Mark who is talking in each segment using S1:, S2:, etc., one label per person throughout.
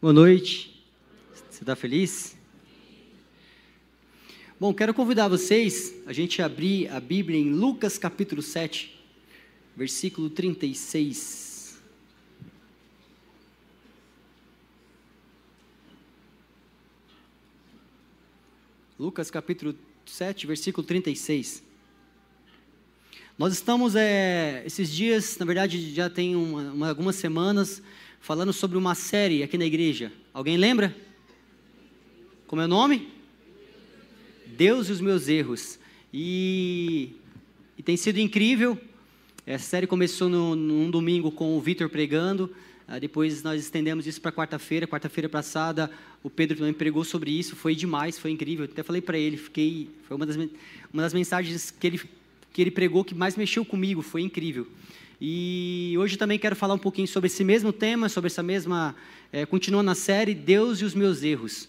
S1: Boa noite. Você está feliz? Bom, quero convidar vocês a gente abrir a Bíblia em Lucas capítulo 7, versículo 36. Lucas capítulo 7, versículo 36. Nós estamos, é, esses dias, na verdade já tem uma, uma, algumas semanas, falando sobre uma série aqui na igreja. Alguém lembra? Como é o nome? Deus e os meus erros. E, e tem sido incrível. Essa série começou no, num domingo com o Vitor pregando. Ah, depois nós estendemos isso para quarta-feira. Quarta-feira passada, o Pedro também pregou sobre isso. Foi demais, foi incrível. Até falei para ele, fiquei. Foi uma das, uma das mensagens que ele, que ele pregou que mais mexeu comigo. Foi incrível. E hoje também quero falar um pouquinho sobre esse mesmo tema, sobre essa mesma. É, continuando na série Deus e os meus erros.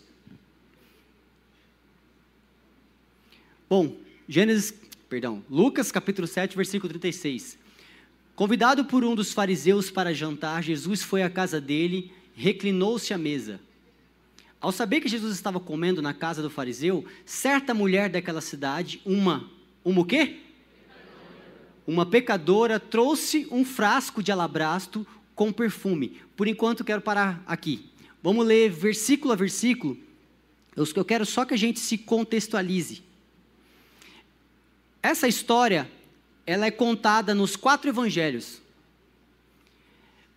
S1: Bom, Gênesis, perdão, Lucas capítulo 7, versículo 36. Convidado por um dos fariseus para jantar, Jesus foi à casa dele, reclinou-se à mesa. Ao saber que Jesus estava comendo na casa do fariseu, certa mulher daquela cidade, uma, uma o quê? Uma pecadora trouxe um frasco de alabastro com perfume. Por enquanto, quero parar aqui. Vamos ler versículo a versículo. Eu quero só que a gente se contextualize. Essa história, ela é contada nos quatro evangelhos.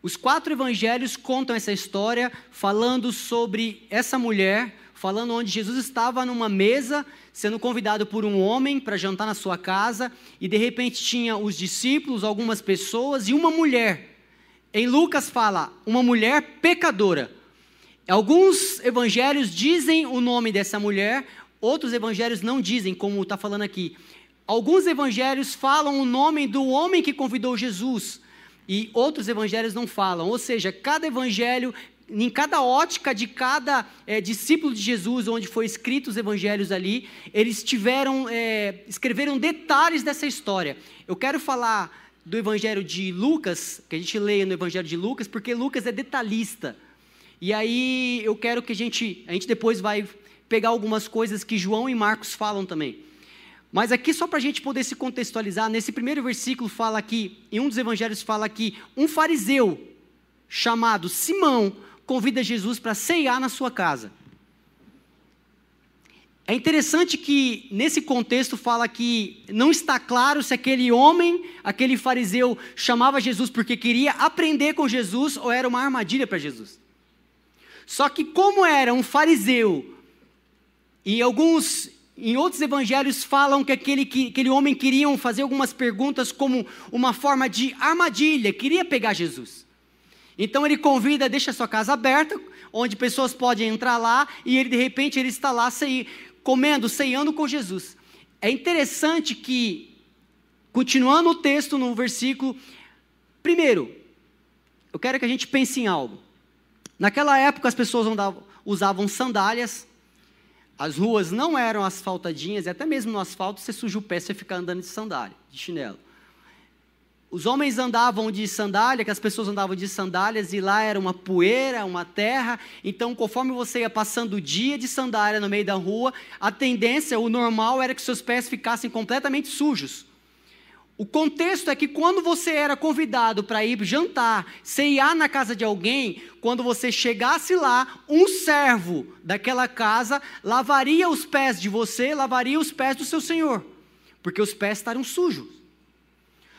S1: Os quatro evangelhos contam essa história falando sobre essa mulher, falando onde Jesus estava numa mesa sendo convidado por um homem para jantar na sua casa, e de repente tinha os discípulos, algumas pessoas e uma mulher. Em Lucas fala, uma mulher pecadora. Alguns evangelhos dizem o nome dessa mulher, outros evangelhos não dizem, como está falando aqui. Alguns evangelhos falam o nome do homem que convidou Jesus, e outros evangelhos não falam. Ou seja, cada evangelho em cada ótica de cada é, discípulo de Jesus, onde foi escrito os evangelhos ali, eles tiveram, é, escreveram detalhes dessa história. Eu quero falar do evangelho de Lucas, que a gente leia no evangelho de Lucas, porque Lucas é detalhista. E aí eu quero que a gente, a gente depois vai pegar algumas coisas que João e Marcos falam também. Mas aqui, só para a gente poder se contextualizar, nesse primeiro versículo fala aqui, em um dos evangelhos fala que um fariseu chamado Simão convida Jesus para ceiar na sua casa. É interessante que nesse contexto fala que não está claro se aquele homem, aquele fariseu, chamava Jesus porque queria aprender com Jesus ou era uma armadilha para Jesus. Só que como era um fariseu, e alguns em outros evangelhos falam que aquele, que aquele homem queria fazer algumas perguntas como uma forma de armadilha, queria pegar Jesus. Então ele convida, deixa a sua casa aberta, onde pessoas podem entrar lá e ele de repente ele está lá cei, comendo, ceando com Jesus. É interessante que, continuando o texto no versículo, primeiro, eu quero que a gente pense em algo. Naquela época as pessoas usavam sandálias, as ruas não eram asfaltadinhas, e até mesmo no asfalto você suja o pé, você fica andando de sandália, de chinelo. Os homens andavam de sandália, que as pessoas andavam de sandálias, e lá era uma poeira, uma terra. Então, conforme você ia passando o dia de sandália no meio da rua, a tendência, o normal era que seus pés ficassem completamente sujos. O contexto é que quando você era convidado para ir jantar, ceiar na casa de alguém, quando você chegasse lá, um servo daquela casa lavaria os pés de você, lavaria os pés do seu senhor, porque os pés estavam sujos.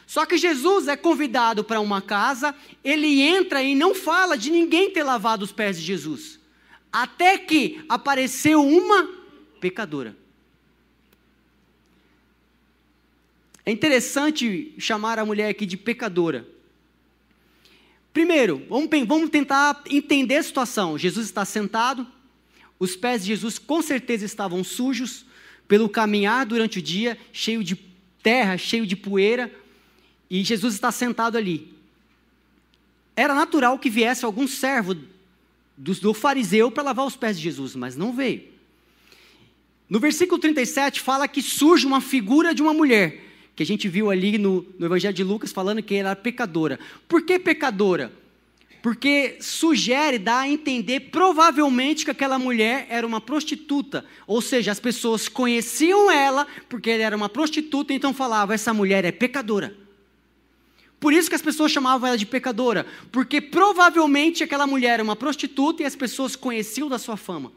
S1: Só que Jesus é convidado para uma casa, ele entra e não fala de ninguém ter lavado os pés de Jesus. Até que apareceu uma pecadora. É interessante chamar a mulher aqui de pecadora. Primeiro, vamos, vamos tentar entender a situação. Jesus está sentado, os pés de Jesus com certeza estavam sujos, pelo caminhar durante o dia, cheio de terra, cheio de poeira. E Jesus está sentado ali. Era natural que viesse algum servo do, fariseu para lavar os pés de Jesus, mas não veio. No versículo 37 fala que surge uma figura de uma mulher, que a gente viu ali no, no Evangelho de Lucas falando que era pecadora. Por que pecadora? porque sugere, dá a entender provavelmente que aquela mulher era uma prostituta, ou seja, as pessoas conheciam ela porque ela era uma prostituta, então falavam: essa mulher é pecadora. Por isso que as pessoas chamavam ela de pecadora, porque provavelmente aquela mulher era uma prostituta e as pessoas conheciam da sua fama.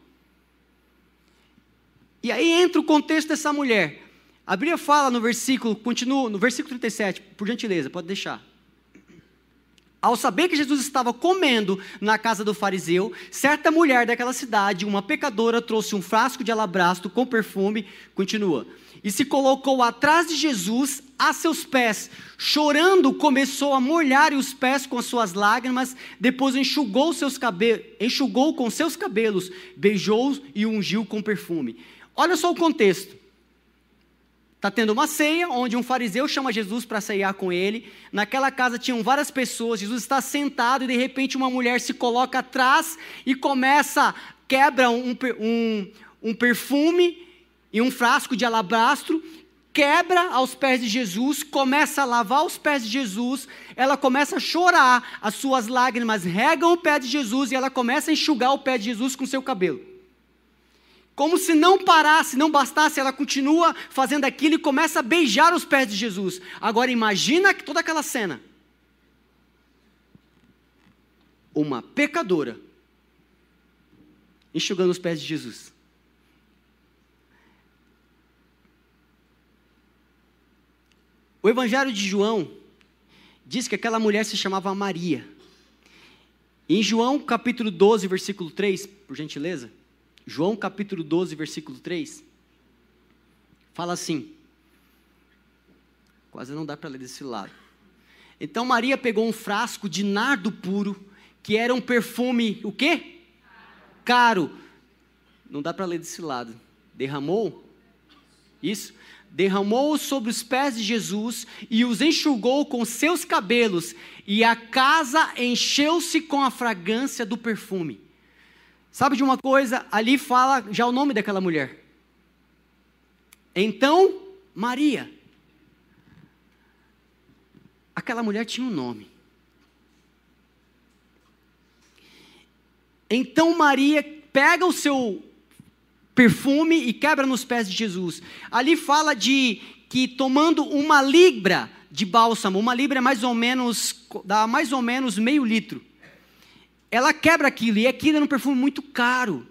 S1: E aí entra o contexto dessa mulher. A Bíblia fala no versículo, continua, no versículo 37, por gentileza, pode deixar. Ao saber que Jesus estava comendo na casa do fariseu, certa mulher daquela cidade, uma pecadora, trouxe um frasco de alabastro com perfume, continua, e se colocou atrás de Jesus a seus pés. Chorando, começou a molhar os pés com as suas lágrimas, depois enxugou, seus cabelos, enxugou com seus cabelos, beijou-os e ungiu com perfume. Olha só o contexto. Está tendo uma ceia, onde um fariseu chama Jesus para ceiar com ele. Naquela casa tinham várias pessoas. Jesus está sentado e de repente uma mulher se coloca atrás e começa, quebra um, um, um perfume e um frasco de alabastro, quebra aos pés de Jesus, começa a lavar os pés de Jesus, ela começa a chorar, as suas lágrimas regam o pé de Jesus e ela começa a enxugar o pé de Jesus com seu cabelo. Como se não parasse, não bastasse, ela continua fazendo aquilo e começa a beijar os pés de Jesus. Agora imagina toda aquela cena. Uma pecadora enxugando os pés de Jesus. O Evangelho de João diz que aquela mulher se chamava Maria. Em João capítulo 12, versículo 3, por gentileza. João capítulo 12, versículo 3, fala assim. Quase não dá para ler desse lado. Então Maria pegou um frasco de nardo puro, que era um perfume, o quê? Caro. Não dá para ler desse lado. Derramou? Isso. Derramou sobre os pés de Jesus e os enxugou com seus cabelos, e a casa encheu-se com a fragrância do perfume. Sabe de uma coisa? Ali fala já o nome daquela mulher. Então, Maria. Aquela mulher tinha um nome. Então Maria pega o seu perfume e quebra nos pés de Jesus. Ali fala de que tomando uma libra de bálsamo, uma libra é mais ou menos, dá mais ou menos meio litro ela quebra aquilo, e aquilo era um perfume muito caro.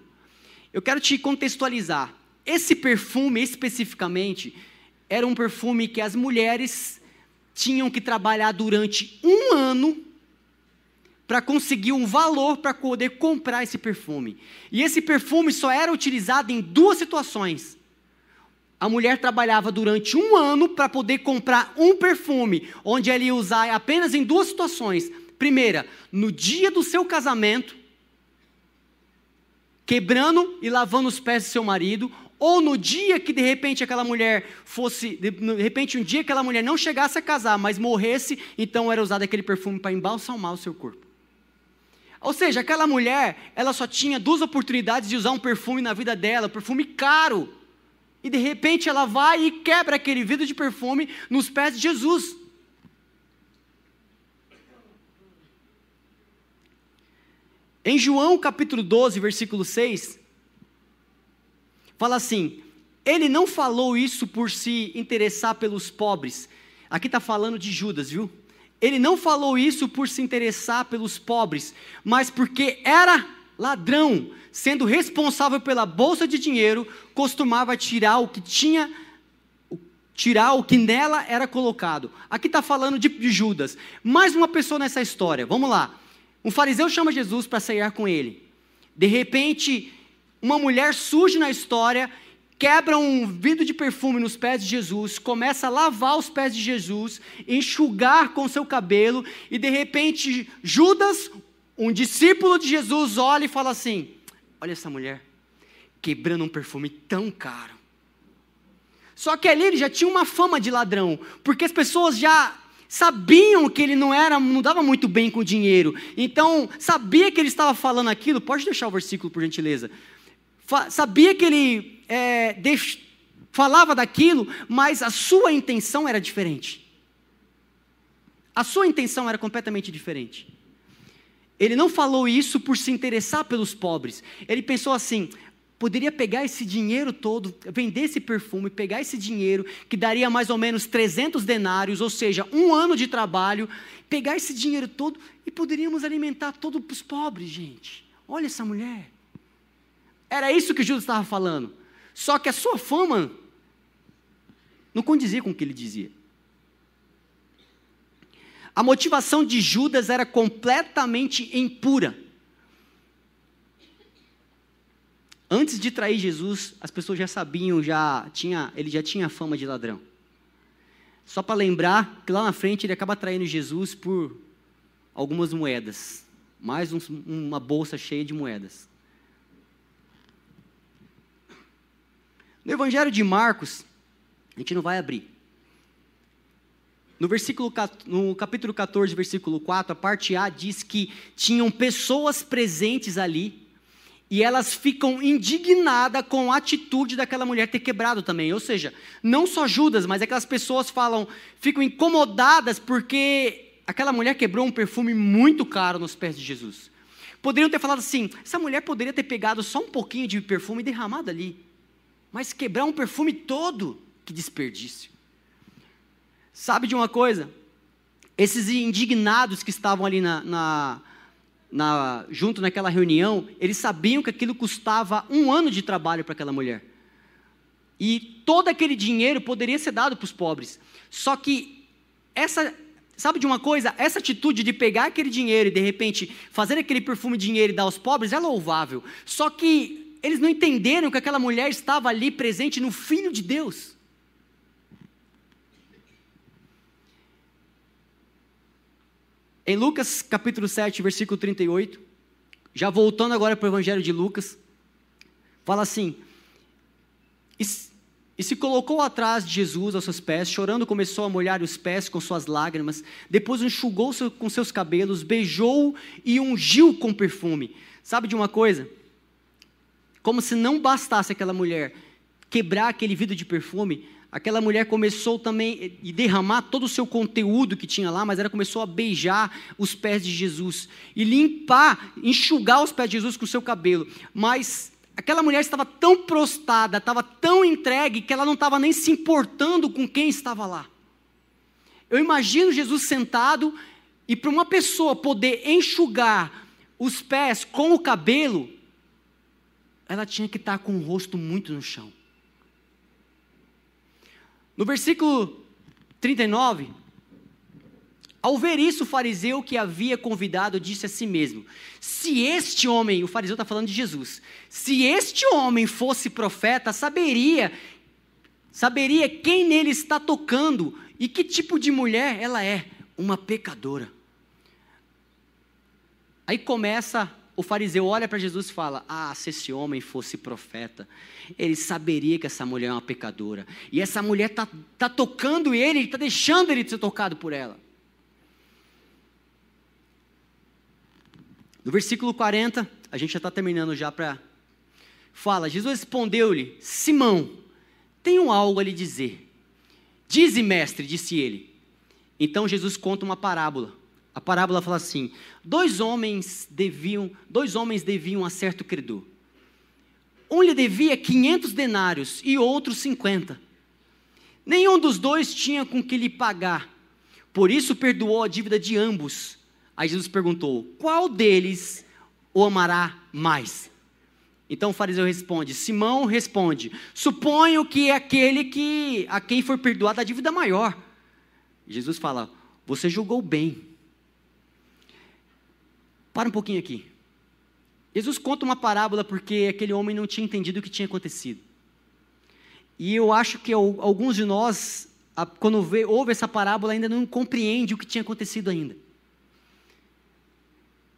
S1: Eu quero te contextualizar. Esse perfume, especificamente, era um perfume que as mulheres tinham que trabalhar durante um ano para conseguir um valor para poder comprar esse perfume. E esse perfume só era utilizado em duas situações. A mulher trabalhava durante um ano para poder comprar um perfume, onde ela ia usar apenas em duas situações Primeira, no dia do seu casamento, quebrando e lavando os pés do seu marido, ou no dia que de repente aquela mulher fosse, de repente um dia que aquela mulher não chegasse a casar, mas morresse, então era usado aquele perfume para embalsamar o seu corpo. Ou seja, aquela mulher, ela só tinha duas oportunidades de usar um perfume na vida dela, um perfume caro. E de repente ela vai e quebra aquele vidro de perfume nos pés de Jesus. Em João capítulo 12, versículo 6, fala assim: Ele não falou isso por se interessar pelos pobres. Aqui está falando de Judas, viu? Ele não falou isso por se interessar pelos pobres, mas porque era ladrão, sendo responsável pela bolsa de dinheiro, costumava tirar o que tinha, tirar o que nela era colocado. Aqui está falando de, Judas. Mais uma pessoa nessa história. Vamos lá. Um fariseu chama Jesus para ceiar com ele. De repente, uma mulher surge na história, quebra um vidro de perfume nos pés de Jesus, começa a lavar os pés de Jesus, enxugar com seu cabelo, e de repente Judas, um discípulo de Jesus, olha e fala assim: Olha essa mulher, quebrando um perfume tão caro. Só que ali ele já tinha uma fama de ladrão, porque as pessoas já sabiam que ele não era, não dava muito bem com o dinheiro. Então, sabia que ele estava falando aquilo. Pode deixar o versículo, por gentileza. Sabia que ele é, deix, falava daquilo, mas a sua intenção era diferente. A sua intenção era completamente diferente. Ele não falou isso por se interessar pelos pobres. Ele pensou assim: poderia pegar esse dinheiro todo, vender esse perfume, pegar esse dinheiro, que daria mais ou menos 300 denários, ou seja, um ano de trabalho, pegar esse dinheiro todo e poderíamos alimentar todos os pobres, gente. Olha essa mulher. Era isso que Judas estava falando. Só que a sua fama não condizia com o que ele dizia. A motivação de Judas era completamente impura. Antes de trair Jesus, as pessoas já sabiam, já tinha, ele já tinha fama de ladrão. Só para lembrar que lá na frente ele acaba traindo Jesus por algumas moedas, mais um, uma bolsa cheia de moedas. No Evangelho de Marcos, a gente não vai abrir, no, versículo, no capítulo 14, versículo 4, a parte A diz que tinham pessoas presentes ali e elas ficam indignadas com a atitude daquela mulher ter quebrado também. Ou seja, não só Judas, mas aquelas pessoas falam, ficam incomodadas porque aquela mulher quebrou um perfume muito caro nos pés de Jesus. Poderiam ter falado assim: essa mulher poderia ter pegado só um pouquinho de perfume e derramado ali, mas quebrar um perfume todo, que desperdício. Sabe de uma coisa? Esses indignados que estavam ali na, na, na, junto naquela reunião, eles sabiam que aquilo custava um ano de trabalho para aquela mulher. E todo aquele dinheiro poderia ser dado para os pobres. Só que essa, sabe de uma coisa? Essa atitude de pegar aquele dinheiro e de repente fazer aquele perfume de dinheiro e dar aos pobres é louvável. Só que eles não entenderam que aquela mulher estava ali presente no Filho de Deus. Em Lucas capítulo 7, versículo 38, já voltando agora para o Evangelho de Lucas, fala assim: e, e se colocou atrás de Jesus aos seus pés, chorando, começou a molhar os pés com suas lágrimas, depois enxugou -se com seus cabelos, beijou e ungiu com perfume. Sabe de uma coisa? Como se não bastasse aquela mulher quebrar aquele vidro de perfume, aquela mulher começou também a derramar todo o seu conteúdo que tinha lá, mas ela começou a beijar os pés de Jesus e limpar, enxugar os pés de Jesus com o seu cabelo. Mas aquela mulher estava tão prostrada, estava tão entregue, que ela não estava nem se importando com quem estava lá. Eu imagino Jesus sentado e para uma pessoa poder enxugar os pés com o cabelo, ela tinha que estar com o rosto muito no chão. No versículo 39, ao ver isso, o fariseu que havia convidado disse a si mesmo: Se este homem, o fariseu está falando de Jesus, se este homem fosse profeta, saberia, saberia quem nele está tocando e que tipo de mulher ela é, uma pecadora. Aí começa o fariseu olha para Jesus e fala: Ah, se esse homem fosse profeta, ele saberia que essa mulher é uma pecadora. E essa mulher está tá tocando ele, está deixando ele ser tocado por ela. No versículo 40, a gente já está terminando já para. Fala: Jesus respondeu-lhe: Simão, tenho algo a lhe dizer. Dize, mestre, disse ele. Então Jesus conta uma parábola a parábola fala assim: dois homens deviam, dois homens deviam a certo credor. Um lhe devia 500 denários e outro 50. Nenhum dos dois tinha com que lhe pagar. Por isso perdoou a dívida de ambos. Aí Jesus perguntou: Qual deles o amará mais? Então o fariseu responde: Simão responde: Suponho que é aquele que a quem for perdoada a dívida maior. Jesus fala: Você julgou bem. Para um pouquinho aqui. Jesus conta uma parábola porque aquele homem não tinha entendido o que tinha acontecido. E eu acho que alguns de nós, quando vê, ouve essa parábola, ainda não compreende o que tinha acontecido ainda.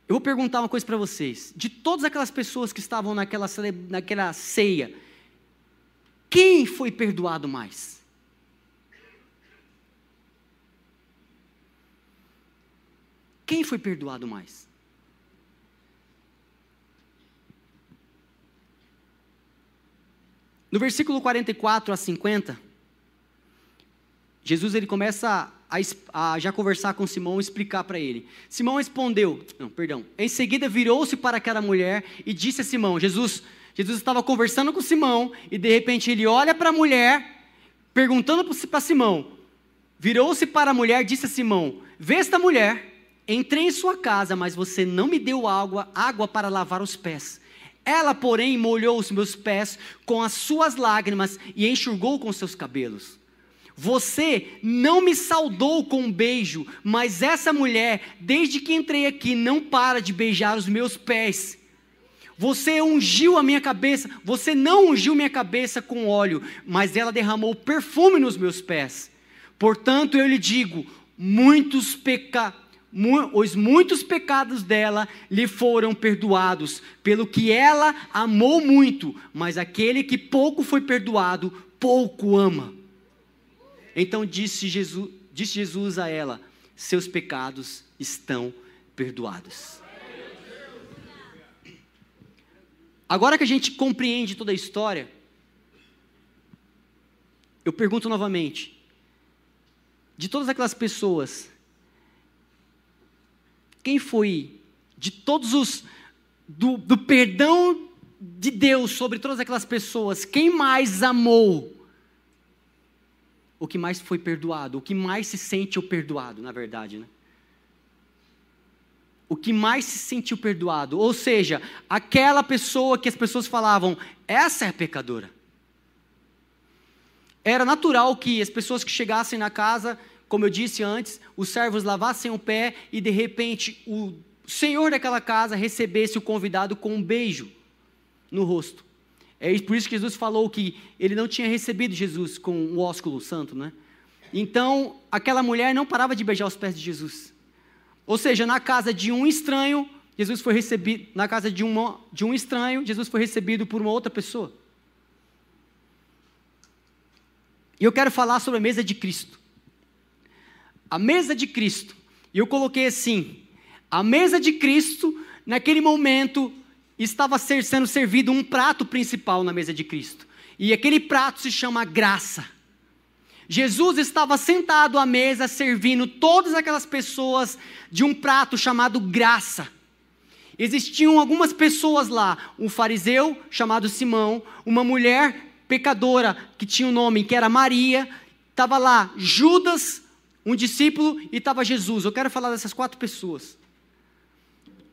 S1: Eu vou perguntar uma coisa para vocês. De todas aquelas pessoas que estavam naquela, naquela ceia, quem foi perdoado mais? Quem foi perdoado mais? No versículo 44 a 50, Jesus ele começa a, a já conversar com Simão e explicar para ele. Simão respondeu, não, perdão. Em seguida virou-se para aquela mulher e disse a Simão: Jesus, Jesus estava conversando com Simão e de repente ele olha para a mulher, perguntando para Simão. Virou-se para a mulher e disse a Simão: Vê esta mulher. Entrei em sua casa, mas você não me deu água, água para lavar os pés. Ela, porém, molhou os meus pés com as suas lágrimas e enxugou com seus cabelos. Você não me saudou com um beijo, mas essa mulher, desde que entrei aqui, não para de beijar os meus pés. Você ungiu a minha cabeça, você não ungiu minha cabeça com óleo, mas ela derramou perfume nos meus pés. Portanto, eu lhe digo: muitos pecados os muitos pecados dela lhe foram perdoados, pelo que ela amou muito, mas aquele que pouco foi perdoado, pouco ama. Então disse Jesus, disse Jesus a ela: Seus pecados estão perdoados. Agora que a gente compreende toda a história, eu pergunto novamente: de todas aquelas pessoas, quem foi, de todos os, do, do perdão de Deus sobre todas aquelas pessoas, quem mais amou o que mais foi perdoado, o que mais se sentiu perdoado, na verdade, né? O que mais se sentiu perdoado, ou seja, aquela pessoa que as pessoas falavam, essa é a pecadora. Era natural que as pessoas que chegassem na casa, como eu disse antes, os servos lavassem o pé e de repente o senhor daquela casa recebesse o convidado com um beijo no rosto. É por isso que Jesus falou que ele não tinha recebido Jesus com o ósculo santo, né? Então, aquela mulher não parava de beijar os pés de Jesus. Ou seja, na casa de um estranho, Jesus foi recebido, na casa de, uma, de um estranho, Jesus foi recebido por uma outra pessoa. E eu quero falar sobre a mesa de Cristo. A mesa de Cristo. E eu coloquei assim: a mesa de Cristo, naquele momento, estava sendo servido um prato principal na mesa de Cristo. E aquele prato se chama graça. Jesus estava sentado à mesa servindo todas aquelas pessoas de um prato chamado graça. Existiam algumas pessoas lá, um fariseu chamado Simão, uma mulher pecadora que tinha o um nome que era Maria, estava lá Judas, um discípulo, e estava Jesus. Eu quero falar dessas quatro pessoas.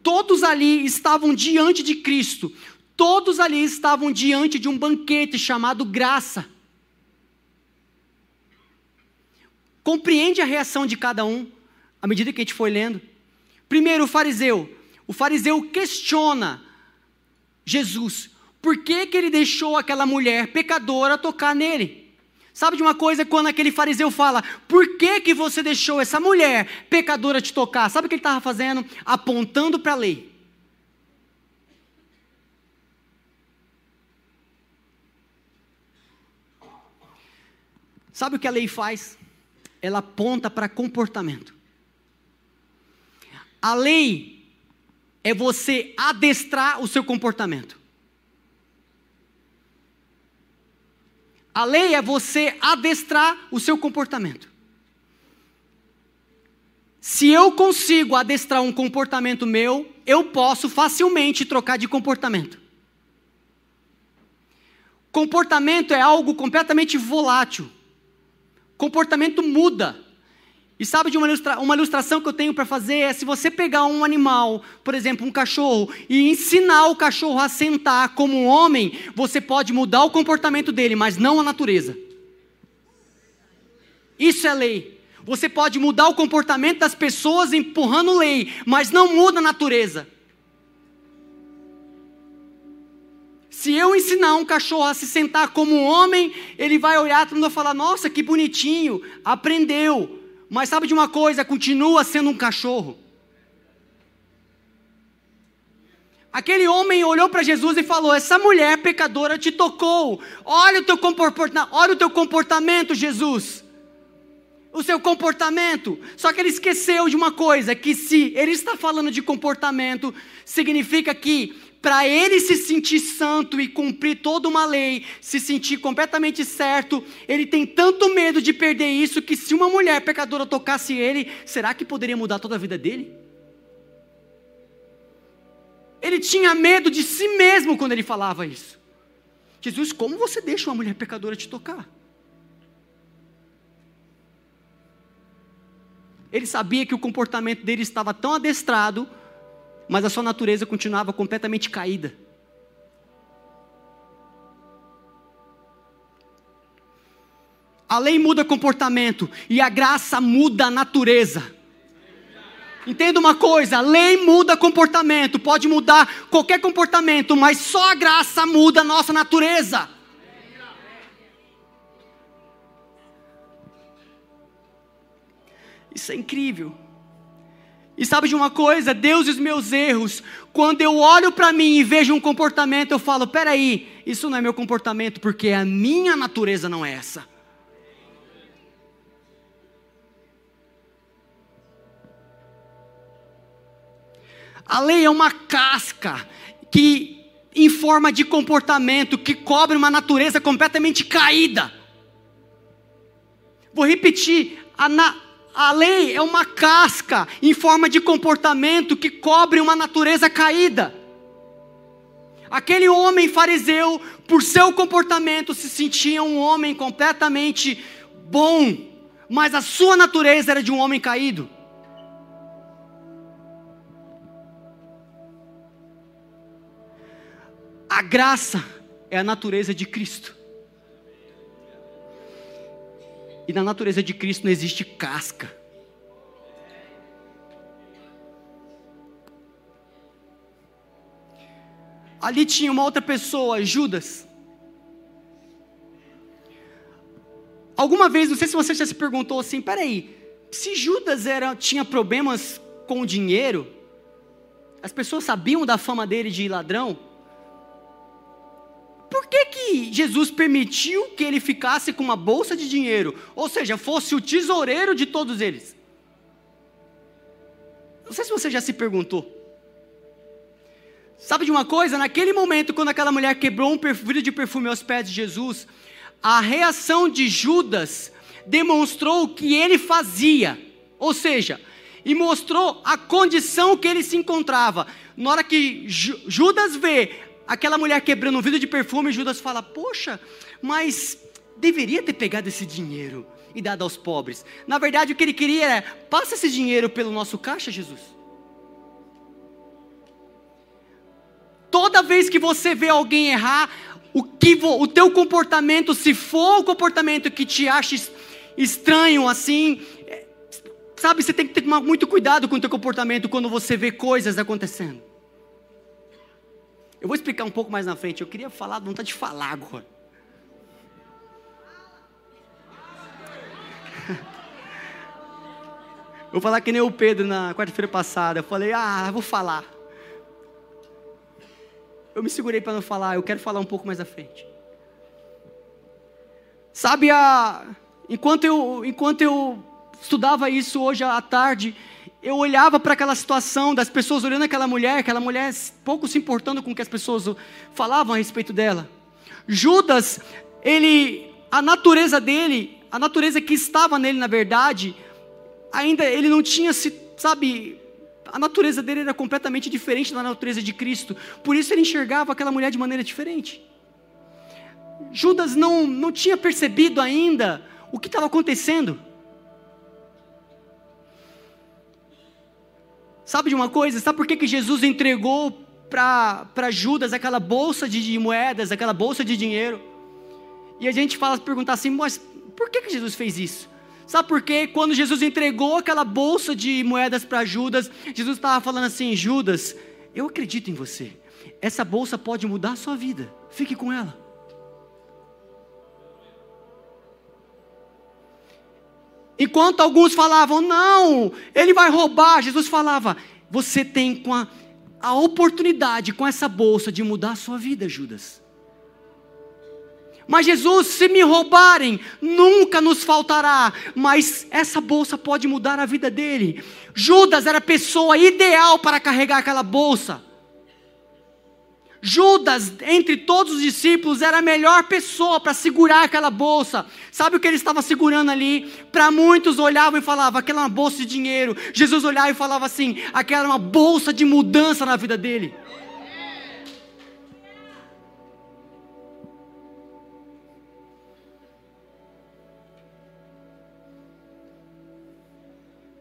S1: Todos ali estavam diante de Cristo. Todos ali estavam diante de um banquete chamado graça. Compreende a reação de cada um, à medida que a gente foi lendo. Primeiro, o fariseu. O fariseu questiona Jesus. Por que, que ele deixou aquela mulher pecadora tocar nele? Sabe de uma coisa quando aquele fariseu fala: "Por que que você deixou essa mulher pecadora te tocar?" Sabe o que ele estava fazendo? Apontando para a lei. Sabe o que a lei faz? Ela aponta para comportamento. A lei é você adestrar o seu comportamento. A lei é você adestrar o seu comportamento. Se eu consigo adestrar um comportamento meu, eu posso facilmente trocar de comportamento. Comportamento é algo completamente volátil. Comportamento muda. E sabe de uma, ilustra uma ilustração que eu tenho para fazer? É se você pegar um animal, por exemplo, um cachorro, e ensinar o cachorro a sentar como um homem, você pode mudar o comportamento dele, mas não a natureza. Isso é lei. Você pode mudar o comportamento das pessoas empurrando lei, mas não muda a natureza. Se eu ensinar um cachorro a se sentar como um homem, ele vai olhar e falar: Nossa, que bonitinho, aprendeu. Mas sabe de uma coisa? Continua sendo um cachorro. Aquele homem olhou para Jesus e falou: Essa mulher pecadora te tocou. Olha o teu comportamento, olha o teu comportamento, Jesus. O seu comportamento. Só que ele esqueceu de uma coisa: que se ele está falando de comportamento, significa que para ele se sentir santo e cumprir toda uma lei, se sentir completamente certo, ele tem tanto medo de perder isso que se uma mulher pecadora tocasse ele, será que poderia mudar toda a vida dele? Ele tinha medo de si mesmo quando ele falava isso. Jesus, como você deixa uma mulher pecadora te tocar? Ele sabia que o comportamento dele estava tão adestrado, mas a sua natureza continuava completamente caída. A lei muda comportamento e a graça muda a natureza. Entenda uma coisa: a lei muda comportamento, pode mudar qualquer comportamento, mas só a graça muda a nossa natureza. Isso é incrível. E sabe de uma coisa? Deus e os meus erros, quando eu olho para mim e vejo um comportamento, eu falo: peraí, isso não é meu comportamento, porque a minha natureza não é essa. A lei é uma casca que, em forma de comportamento, que cobre uma natureza completamente caída. Vou repetir: a, na, a lei é uma casca em forma de comportamento que cobre uma natureza caída. Aquele homem fariseu, por seu comportamento, se sentia um homem completamente bom, mas a sua natureza era de um homem caído. A graça é a natureza de Cristo. E na natureza de Cristo não existe casca. Ali tinha uma outra pessoa, Judas. Alguma vez, não sei se você já se perguntou assim, peraí, se Judas era, tinha problemas com o dinheiro, as pessoas sabiam da fama dele de ladrão, Jesus permitiu que ele ficasse com uma bolsa de dinheiro? Ou seja, fosse o tesoureiro de todos eles? Não sei se você já se perguntou. Sabe de uma coisa? Naquele momento, quando aquela mulher quebrou um vidro de perfume aos pés de Jesus, a reação de Judas demonstrou o que ele fazia. Ou seja, e mostrou a condição que ele se encontrava. Na hora que Judas vê aquela mulher quebrando um vidro de perfume, Judas fala: Poxa, mas deveria ter pegado esse dinheiro e dado aos pobres. Na verdade, o que ele queria era: passa esse dinheiro pelo nosso caixa, Jesus. Toda vez que você vê alguém errar, o, que o teu comportamento, se for o comportamento que te acha estranho assim, é, sabe, você tem que ter muito cuidado com o teu comportamento quando você vê coisas acontecendo. Eu vou explicar um pouco mais na frente. Eu queria falar, não está de falar agora. Vou falar que nem o Pedro na quarta-feira passada. Eu falei, ah, vou falar. Eu me segurei para não falar, eu quero falar um pouco mais à frente. Sabe, a... enquanto, eu, enquanto eu estudava isso hoje à tarde, eu olhava para aquela situação das pessoas olhando aquela mulher, aquela mulher pouco se importando com o que as pessoas falavam a respeito dela. Judas, ele, a natureza dele, a natureza que estava nele na verdade, ainda ele não tinha se, sabe, a natureza dele era completamente diferente da natureza de Cristo. Por isso ele enxergava aquela mulher de maneira diferente. Judas não, não tinha percebido ainda o que estava acontecendo. Sabe de uma coisa? Sabe por que, que Jesus entregou para Judas aquela bolsa de, moedas, aquela bolsa de dinheiro? E a gente fala, perguntar assim, mas por que, que Jesus fez isso? Sabe por quê? Quando Jesus entregou aquela bolsa de moedas para Judas, Jesus estava falando assim: Judas, eu acredito em você. Essa bolsa pode mudar a sua vida. Fique com ela. Enquanto alguns falavam, não, ele vai roubar, Jesus falava, você tem com a, a oportunidade com essa bolsa de mudar a sua vida, Judas. Mas Jesus, se me roubarem, nunca nos faltará, mas essa bolsa pode mudar a vida dele. Judas era a pessoa ideal para carregar aquela bolsa. Judas, entre todos os discípulos, era a melhor pessoa para segurar aquela bolsa. Sabe o que ele estava segurando ali? Para muitos olhavam e falavam: aquela é uma bolsa de dinheiro. Jesus olhava e falava assim: aquela é uma bolsa de mudança na vida dele.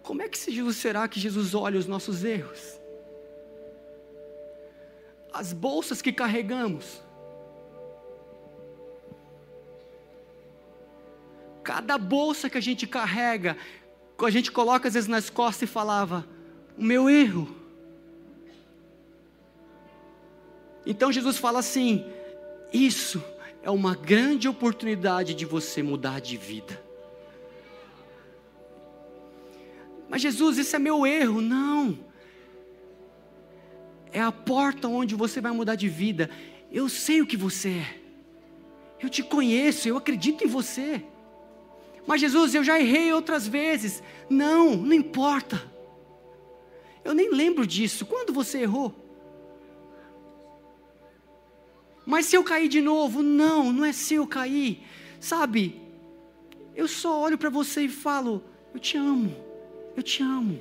S1: Como é que será que Jesus olha os nossos erros? As bolsas que carregamos. Cada bolsa que a gente carrega, a gente coloca às vezes nas costas e falava: o meu erro. Então Jesus fala assim: isso é uma grande oportunidade de você mudar de vida. Mas Jesus, isso é meu erro. Não. É a porta onde você vai mudar de vida. Eu sei o que você é. Eu te conheço, eu acredito em você. Mas Jesus, eu já errei outras vezes. Não, não importa. Eu nem lembro disso. Quando você errou? Mas se eu cair de novo, não, não é se eu cair. Sabe? Eu só olho para você e falo: Eu te amo. Eu te amo.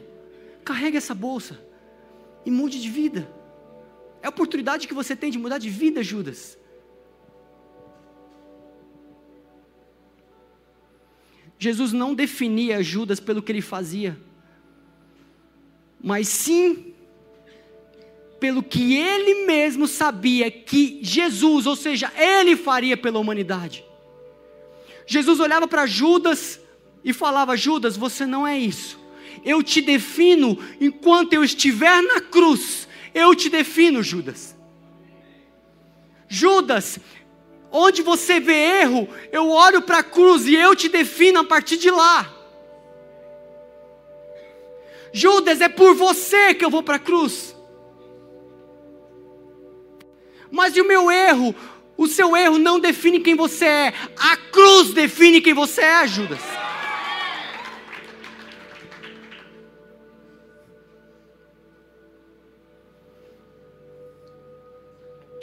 S1: Carregue essa bolsa e mude de vida. É a oportunidade que você tem de mudar de vida, Judas. Jesus não definia Judas pelo que ele fazia, mas sim pelo que ele mesmo sabia que Jesus, ou seja, ele faria pela humanidade. Jesus olhava para Judas e falava: Judas, você não é isso eu te defino enquanto eu estiver na cruz. Eu te defino, Judas. Judas, onde você vê erro, eu olho para a cruz e eu te defino a partir de lá. Judas, é por você que eu vou para a cruz. Mas e o meu erro? O seu erro não define quem você é, a cruz define quem você é, Judas.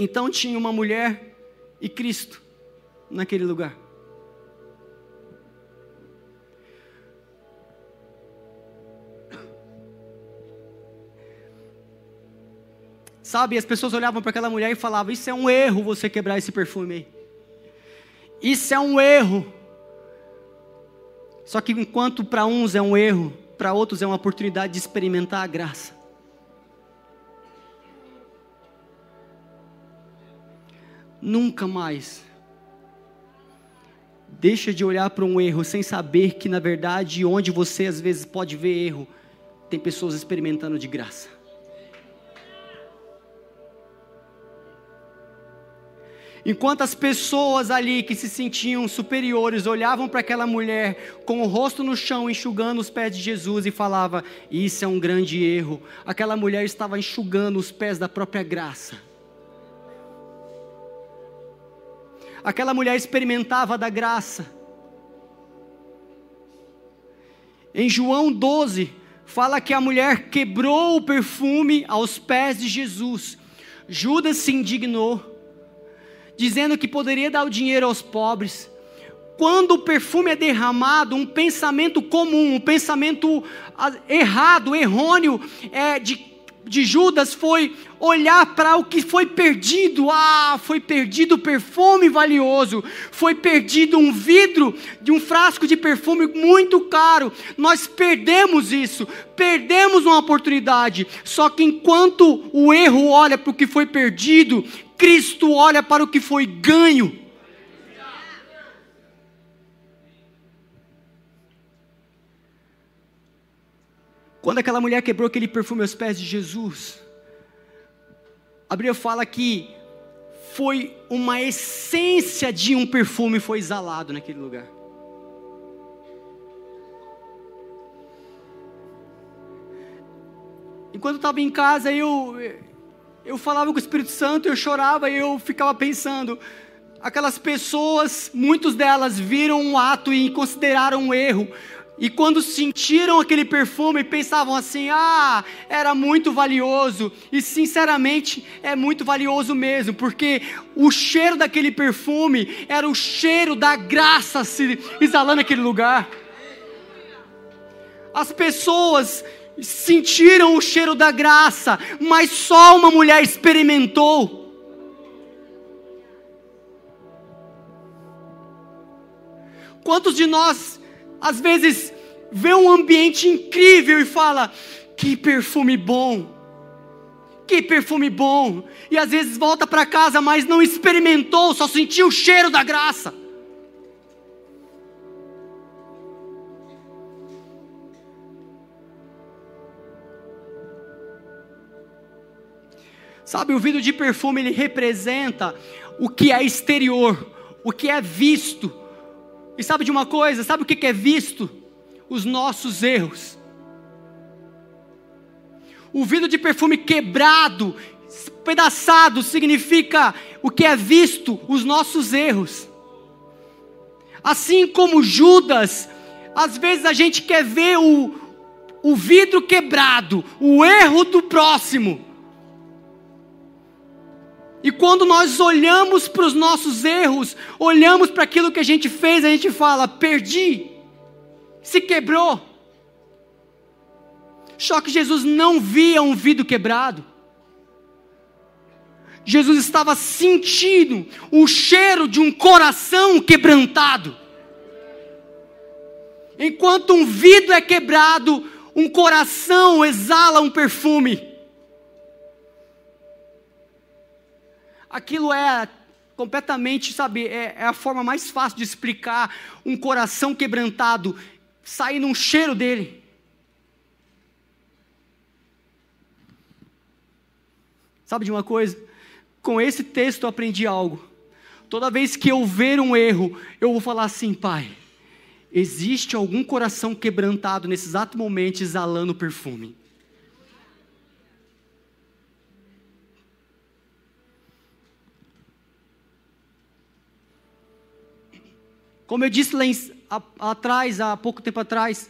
S1: Então tinha uma mulher e Cristo naquele lugar. Sabe, as pessoas olhavam para aquela mulher e falavam: Isso é um erro você quebrar esse perfume aí. Isso é um erro. Só que enquanto para uns é um erro, para outros é uma oportunidade de experimentar a graça. Nunca mais. Deixa de olhar para um erro sem saber que, na verdade, onde você às vezes pode ver erro, tem pessoas experimentando de graça. Enquanto as pessoas ali que se sentiam superiores olhavam para aquela mulher com o rosto no chão, enxugando os pés de Jesus e falava: Isso é um grande erro. Aquela mulher estava enxugando os pés da própria graça. Aquela mulher experimentava da graça. Em João 12, fala que a mulher quebrou o perfume aos pés de Jesus. Judas se indignou, dizendo que poderia dar o dinheiro aos pobres. Quando o perfume é derramado, um pensamento comum, um pensamento ah, errado, errôneo, é de de Judas foi olhar para o que foi perdido. Ah, foi perdido perfume valioso, foi perdido um vidro de um frasco de perfume muito caro. Nós perdemos isso, perdemos uma oportunidade. Só que enquanto o erro olha para o que foi perdido, Cristo olha para o que foi ganho. Quando aquela mulher quebrou aquele perfume aos pés de Jesus, a Bíblia fala que foi uma essência de um perfume foi exalado naquele lugar. Enquanto eu estava em casa, eu, eu falava com o Espírito Santo, eu chorava e eu ficava pensando, aquelas pessoas, muitas delas viram um ato e consideraram um erro, E quando sentiram aquele perfume, pensavam assim: ah, era muito valioso. E sinceramente, é muito valioso mesmo, porque o cheiro daquele perfume era o cheiro da graça se exalando naquele lugar. As pessoas sentiram o cheiro da graça, mas só uma mulher experimentou. Quantos de nós, às vezes, vê um ambiente incrível e fala: que perfume bom, que perfume bom, e às vezes volta para casa, mas não experimentou, só sentiu o cheiro da graça. Sabe, o vidro de perfume ele representa o que é exterior, o que é visto. E sabe de uma coisa? Sabe o que é visto? Os nossos erros. O vidro de perfume quebrado, pedaçado, significa o que é visto, os nossos erros. Assim como Judas, às vezes a gente quer ver o, o vidro quebrado, o erro do próximo e quando nós olhamos para os nossos erros, olhamos para aquilo que a gente fez, a gente fala: perdi, se quebrou. Só que Jesus não via um vidro quebrado. Jesus estava sentindo o cheiro de um coração quebrantado. Enquanto um vidro é quebrado, um coração exala um perfume. Aquilo é completamente, sabe, é, é, a forma mais fácil de explicar um coração quebrantado, saindo um cheiro dele. Sabe de uma coisa? Com esse texto eu aprendi algo. Toda vez que eu ver um erro, eu vou falar assim, Pai, existe algum coração quebrantado nesse exato momento exalando perfume. Como eu disse lá em, a, atrás, há pouco tempo atrás,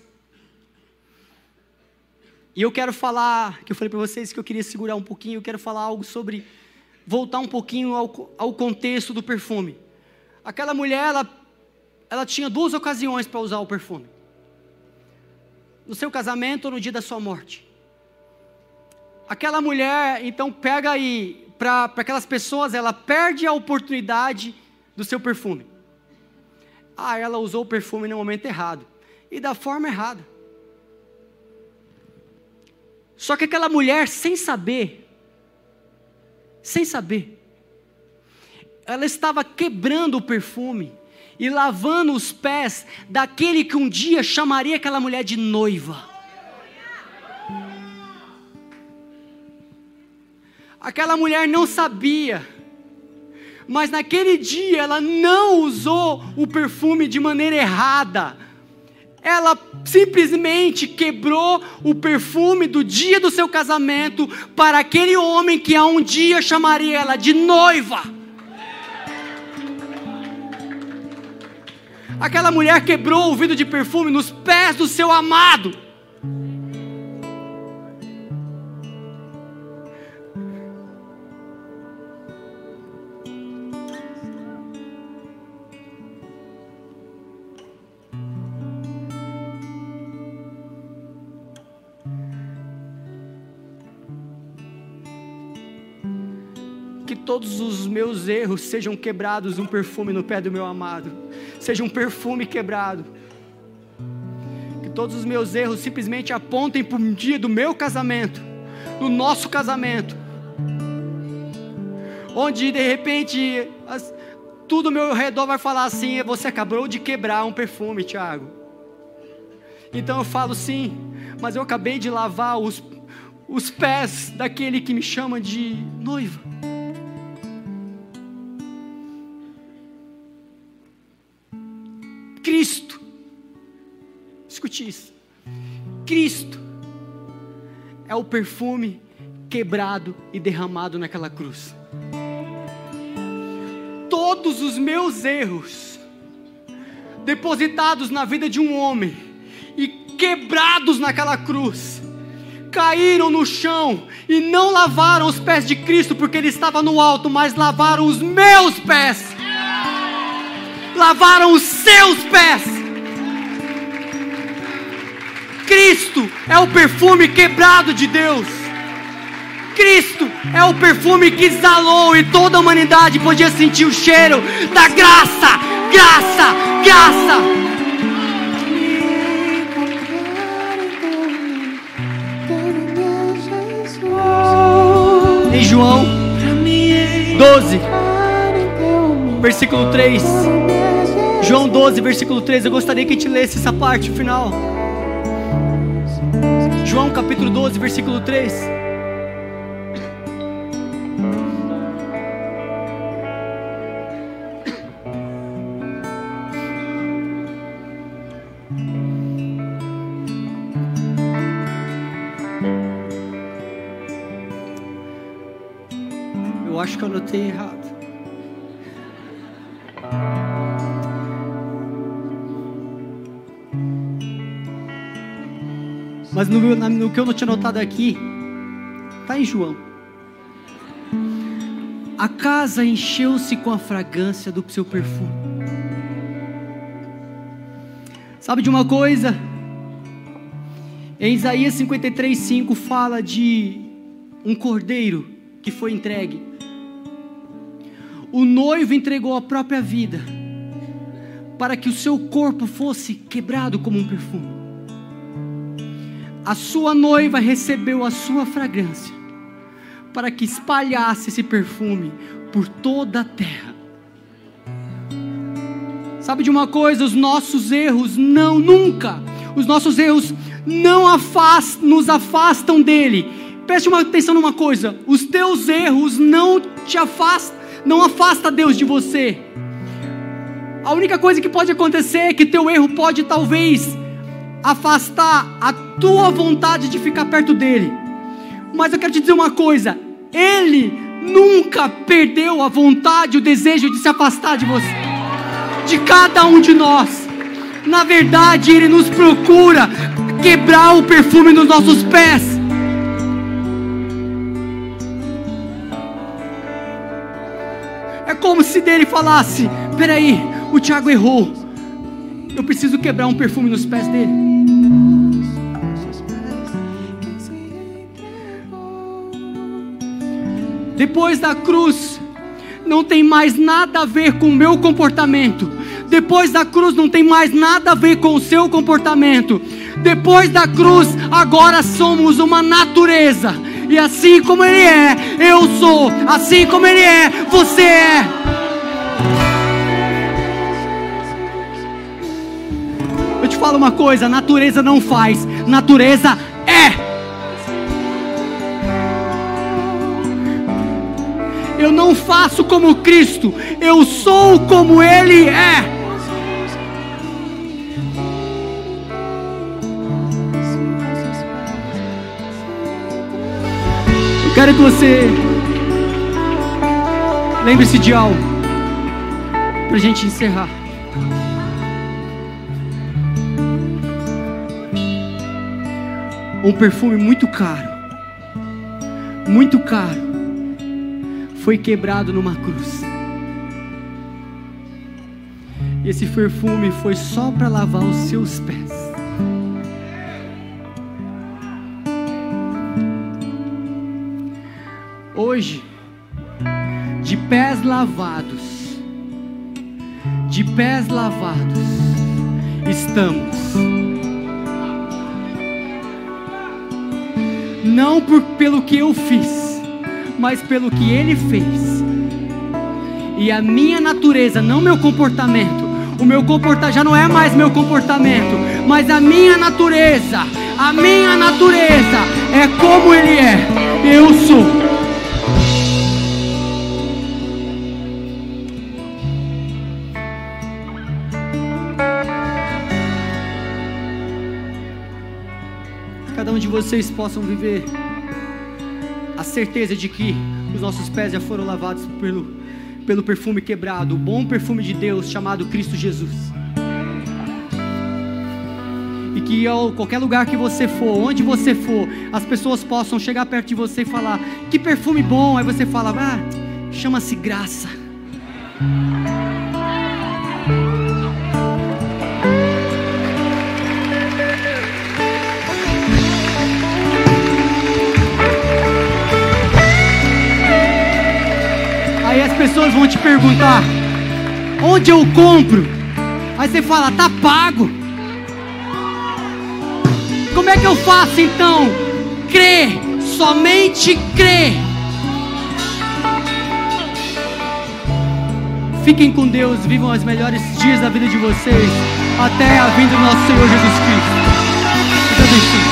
S1: e eu quero falar, que eu falei para vocês que eu queria segurar um pouquinho, eu quero falar algo sobre, voltar um pouquinho ao, ao contexto do perfume. Aquela mulher, ela, ela tinha duas ocasiões para usar o perfume: no seu casamento ou no dia da sua morte. Aquela mulher, então, pega aí, para aquelas pessoas, ela perde a oportunidade do seu perfume. Ah, ela usou o perfume no momento errado e da forma errada. Só que aquela mulher, sem saber, sem saber, ela estava quebrando o perfume e lavando os pés daquele que um dia chamaria aquela mulher de noiva. Aquela mulher não sabia mas naquele dia ela não usou o perfume de maneira errada. Ela simplesmente quebrou o perfume do dia do seu casamento para aquele homem que a um dia chamaria ela de noiva. Aquela mulher quebrou o vidro de perfume nos pés do seu amado. Todos os meus erros sejam quebrados um perfume no pé do meu amado, seja um perfume quebrado. Que todos os meus erros simplesmente apontem para um dia do meu casamento, do nosso casamento, onde de repente as, tudo ao meu redor vai falar assim: você acabou de quebrar um perfume, Tiago. Então eu falo sim, mas eu acabei de lavar os, os pés daquele que me chama de noiva. Escute isso. Cristo é o perfume quebrado e derramado naquela cruz. Todos os meus erros depositados na vida de um homem e quebrados naquela cruz, caíram no chão e não lavaram os pés de Cristo porque ele estava no alto, mas lavaram os meus pés, lavaram os seus pés. Cristo é o perfume quebrado de Deus. Cristo é o perfume que exalou e toda a humanidade podia sentir o cheiro da graça, graça, graça. Em João 12, versículo 3. João 12, versículo 3. Eu gostaria que gente lesse essa parte final. João capítulo 12, versículo 3. acho que eu anotei errado. Mas no, no que eu não tinha notado aqui, está em João. A casa encheu-se com a fragrância do seu perfume. Sabe de uma coisa? Em Isaías 53:5 fala de um cordeiro que foi entregue o noivo entregou a própria vida para que o seu corpo fosse quebrado como um perfume. A sua noiva recebeu a sua fragrância para que espalhasse esse perfume por toda a terra. Sabe de uma coisa? Os nossos erros não, nunca, os nossos erros não afast, nos afastam dele. Preste uma atenção numa coisa: os teus erros não te afastam não afasta Deus de você. A única coisa que pode acontecer é que teu erro pode talvez afastar a tua vontade de ficar perto dele. Mas eu quero te dizer uma coisa: ele nunca perdeu a vontade, o desejo de se afastar de você, de cada um de nós. Na verdade, ele nos procura quebrar o perfume nos nossos pés como se dele falasse: peraí, o Tiago errou. Eu preciso quebrar um perfume nos pés dele. Depois da cruz, não tem mais nada a ver com o meu comportamento. Depois da cruz, não tem mais nada a ver com o seu comportamento. Depois da cruz, agora somos uma natureza e assim como Ele é, eu sou. Assim como Ele é, você é. Eu falo uma coisa: natureza não faz, natureza é. Eu não faço como Cristo, eu sou como Ele é. Quero que você lembre-se de algo para a gente encerrar. Um perfume muito caro, muito caro, foi quebrado numa cruz. E esse perfume foi só para lavar os seus pés. hoje, de pés lavados, de pés lavados, estamos. Não por, pelo que eu fiz, mas pelo que Ele fez. E a minha natureza, não meu comportamento, o meu comportamento já não é mais meu comportamento, mas a minha natureza, a minha natureza é como Ele é. Eu sou. Vocês possam viver a certeza de que os nossos pés já foram lavados pelo, pelo perfume quebrado, o bom perfume de Deus chamado Cristo Jesus. E que ao qualquer lugar que você for, onde você for, as pessoas possam chegar perto de você e falar: Que perfume bom! Aí você fala: Ah, chama-se graça. Pessoas vão te perguntar: onde eu compro? Aí você fala: tá pago. Como é que eu faço então? Crê, somente crê. Fiquem com Deus, vivam os melhores dias da vida de vocês, até a vinda do nosso Senhor Jesus Cristo.